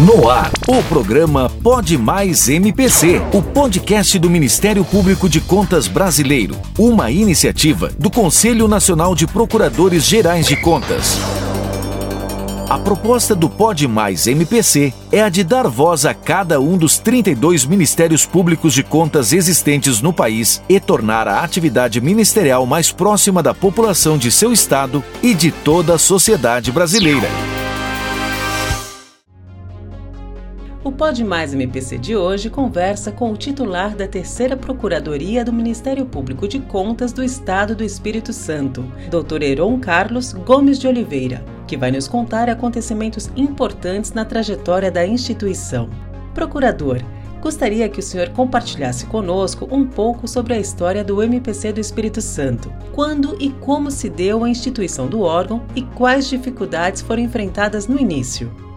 No ar, o programa Pode Mais MPC, o podcast do Ministério Público de Contas Brasileiro, uma iniciativa do Conselho Nacional de Procuradores Gerais de Contas. A proposta do Pode Mais MPC é a de dar voz a cada um dos 32 Ministérios Públicos de Contas existentes no país e tornar a atividade ministerial mais próxima da população de seu estado e de toda a sociedade brasileira. O Pode Mais MPC de hoje conversa com o titular da Terceira Procuradoria do Ministério Público de Contas do Estado do Espírito Santo, Dr. Heron Carlos Gomes de Oliveira, que vai nos contar acontecimentos importantes na trajetória da instituição. Procurador, gostaria que o senhor compartilhasse conosco um pouco sobre a história do MPC do Espírito Santo. Quando e como se deu a instituição do órgão e quais dificuldades foram enfrentadas no início?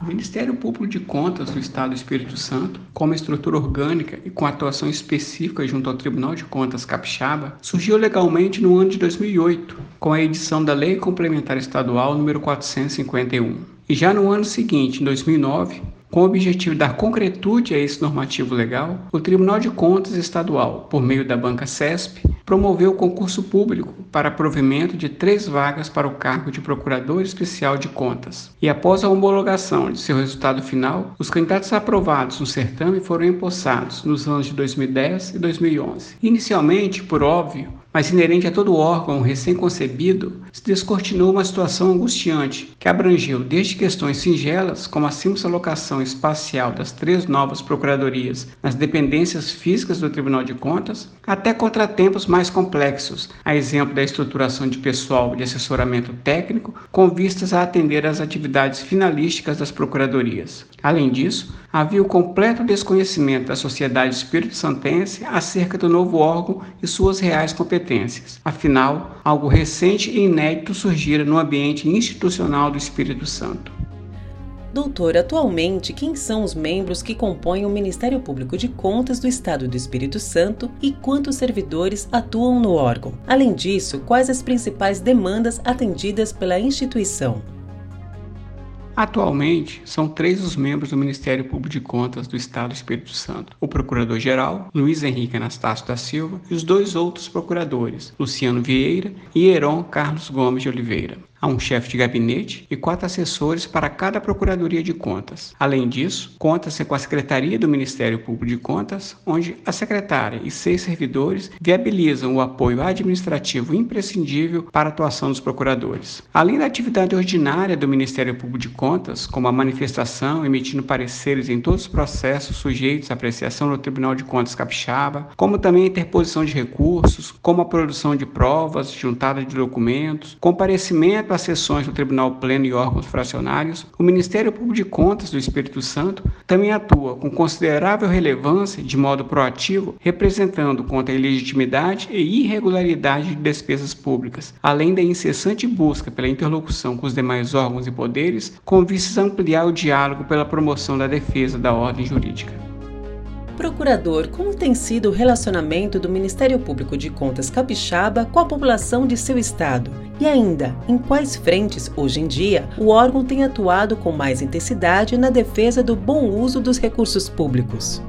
O Ministério Público de Contas do Estado do Espírito Santo, com uma estrutura orgânica e com atuação específica junto ao Tribunal de Contas Capixaba, surgiu legalmente no ano de 2008, com a edição da Lei Complementar Estadual número 451. E já no ano seguinte, em 2009, com o objetivo de dar concretude a esse normativo legal, o Tribunal de Contas Estadual, por meio da banca CESP, promoveu o concurso público para provimento de três vagas para o cargo de Procurador Especial de Contas. E após a homologação de seu resultado final, os candidatos aprovados no certame foram empossados nos anos de 2010 e 2011. Inicialmente, por óbvio, mas inerente a todo órgão recém-concebido, se descortinou uma situação angustiante que abrangeu desde questões singelas, como a simples alocação espacial das três novas procuradorias nas dependências físicas do Tribunal de Contas, até contratempos mais complexos, a exemplo da estruturação de pessoal de assessoramento técnico, com vistas a atender às atividades finalísticas das procuradorias. Além disso, havia o completo desconhecimento da sociedade espírito-santense acerca do novo órgão e suas reais competências. Afinal, algo recente e inédito surgira no ambiente institucional do Espírito Santo. Doutor, atualmente, quem são os membros que compõem o Ministério Público de Contas do Estado do Espírito Santo e quantos servidores atuam no órgão? Além disso, quais as principais demandas atendidas pela instituição? Atualmente, são três os membros do Ministério Público de Contas do Estado do Espírito Santo: o Procurador-Geral, Luiz Henrique Anastácio da Silva, e os dois outros procuradores, Luciano Vieira e Heron Carlos Gomes de Oliveira. Há um chefe de gabinete e quatro assessores para cada Procuradoria de Contas. Além disso, conta-se com a Secretaria do Ministério Público de Contas, onde a secretária e seis servidores viabilizam o apoio administrativo imprescindível para a atuação dos procuradores. Além da atividade ordinária do Ministério Público de Contas, como a manifestação, emitindo pareceres em todos os processos sujeitos à apreciação do Tribunal de Contas Capixaba, como também a interposição de recursos, como a produção de provas, juntada de documentos, comparecimento para sessões do Tribunal Pleno e órgãos fracionários, o Ministério Público de Contas do Espírito Santo também atua com considerável relevância de modo proativo, representando contra a ilegitimidade e irregularidade de despesas públicas, além da incessante busca pela interlocução com os demais órgãos e poderes, com vistas a ampliar o diálogo pela promoção da defesa da ordem jurídica. Procurador, como tem sido o relacionamento do Ministério Público de Contas Capixaba com a população de seu estado? E ainda, em quais frentes, hoje em dia, o órgão tem atuado com mais intensidade na defesa do bom uso dos recursos públicos?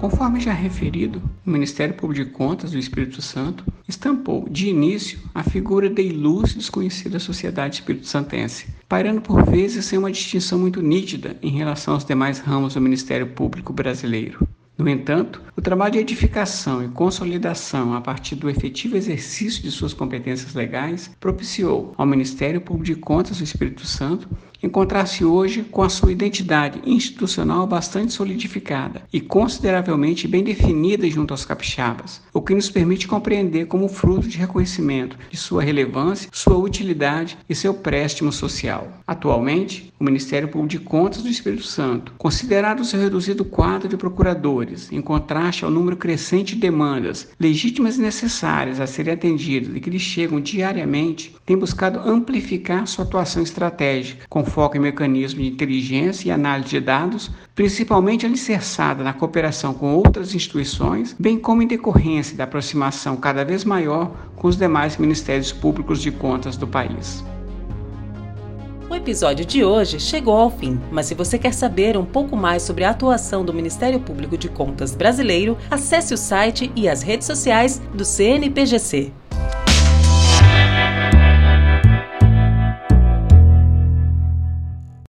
Conforme já referido, o Ministério Público de Contas do Espírito Santo estampou, de início, a figura da ilustre desconhecida sociedade espírito-santense, pairando por vezes sem uma distinção muito nítida em relação aos demais ramos do Ministério Público brasileiro. No entanto, o trabalho de edificação e consolidação a partir do efetivo exercício de suas competências legais propiciou ao Ministério Público de Contas do Espírito Santo encontrar-se hoje com a sua identidade institucional bastante solidificada e consideravelmente bem definida junto aos capixabas, o que nos permite compreender como fruto de reconhecimento de sua relevância, sua utilidade e seu préstimo social. Atualmente, o Ministério Público de Contas do Espírito Santo, considerado seu reduzido quadro de procuradores, em contraste ao número crescente de demandas legítimas e necessárias a serem atendidas e que lhe chegam diariamente, tem buscado amplificar sua atuação estratégica, com foco em mecanismos de inteligência e análise de dados, principalmente alicerçada na cooperação com outras instituições, bem como em decorrência da aproximação cada vez maior com os demais ministérios públicos de contas do país. O episódio de hoje chegou ao fim, mas se você quer saber um pouco mais sobre a atuação do Ministério Público de Contas brasileiro, acesse o site e as redes sociais do CNPGC.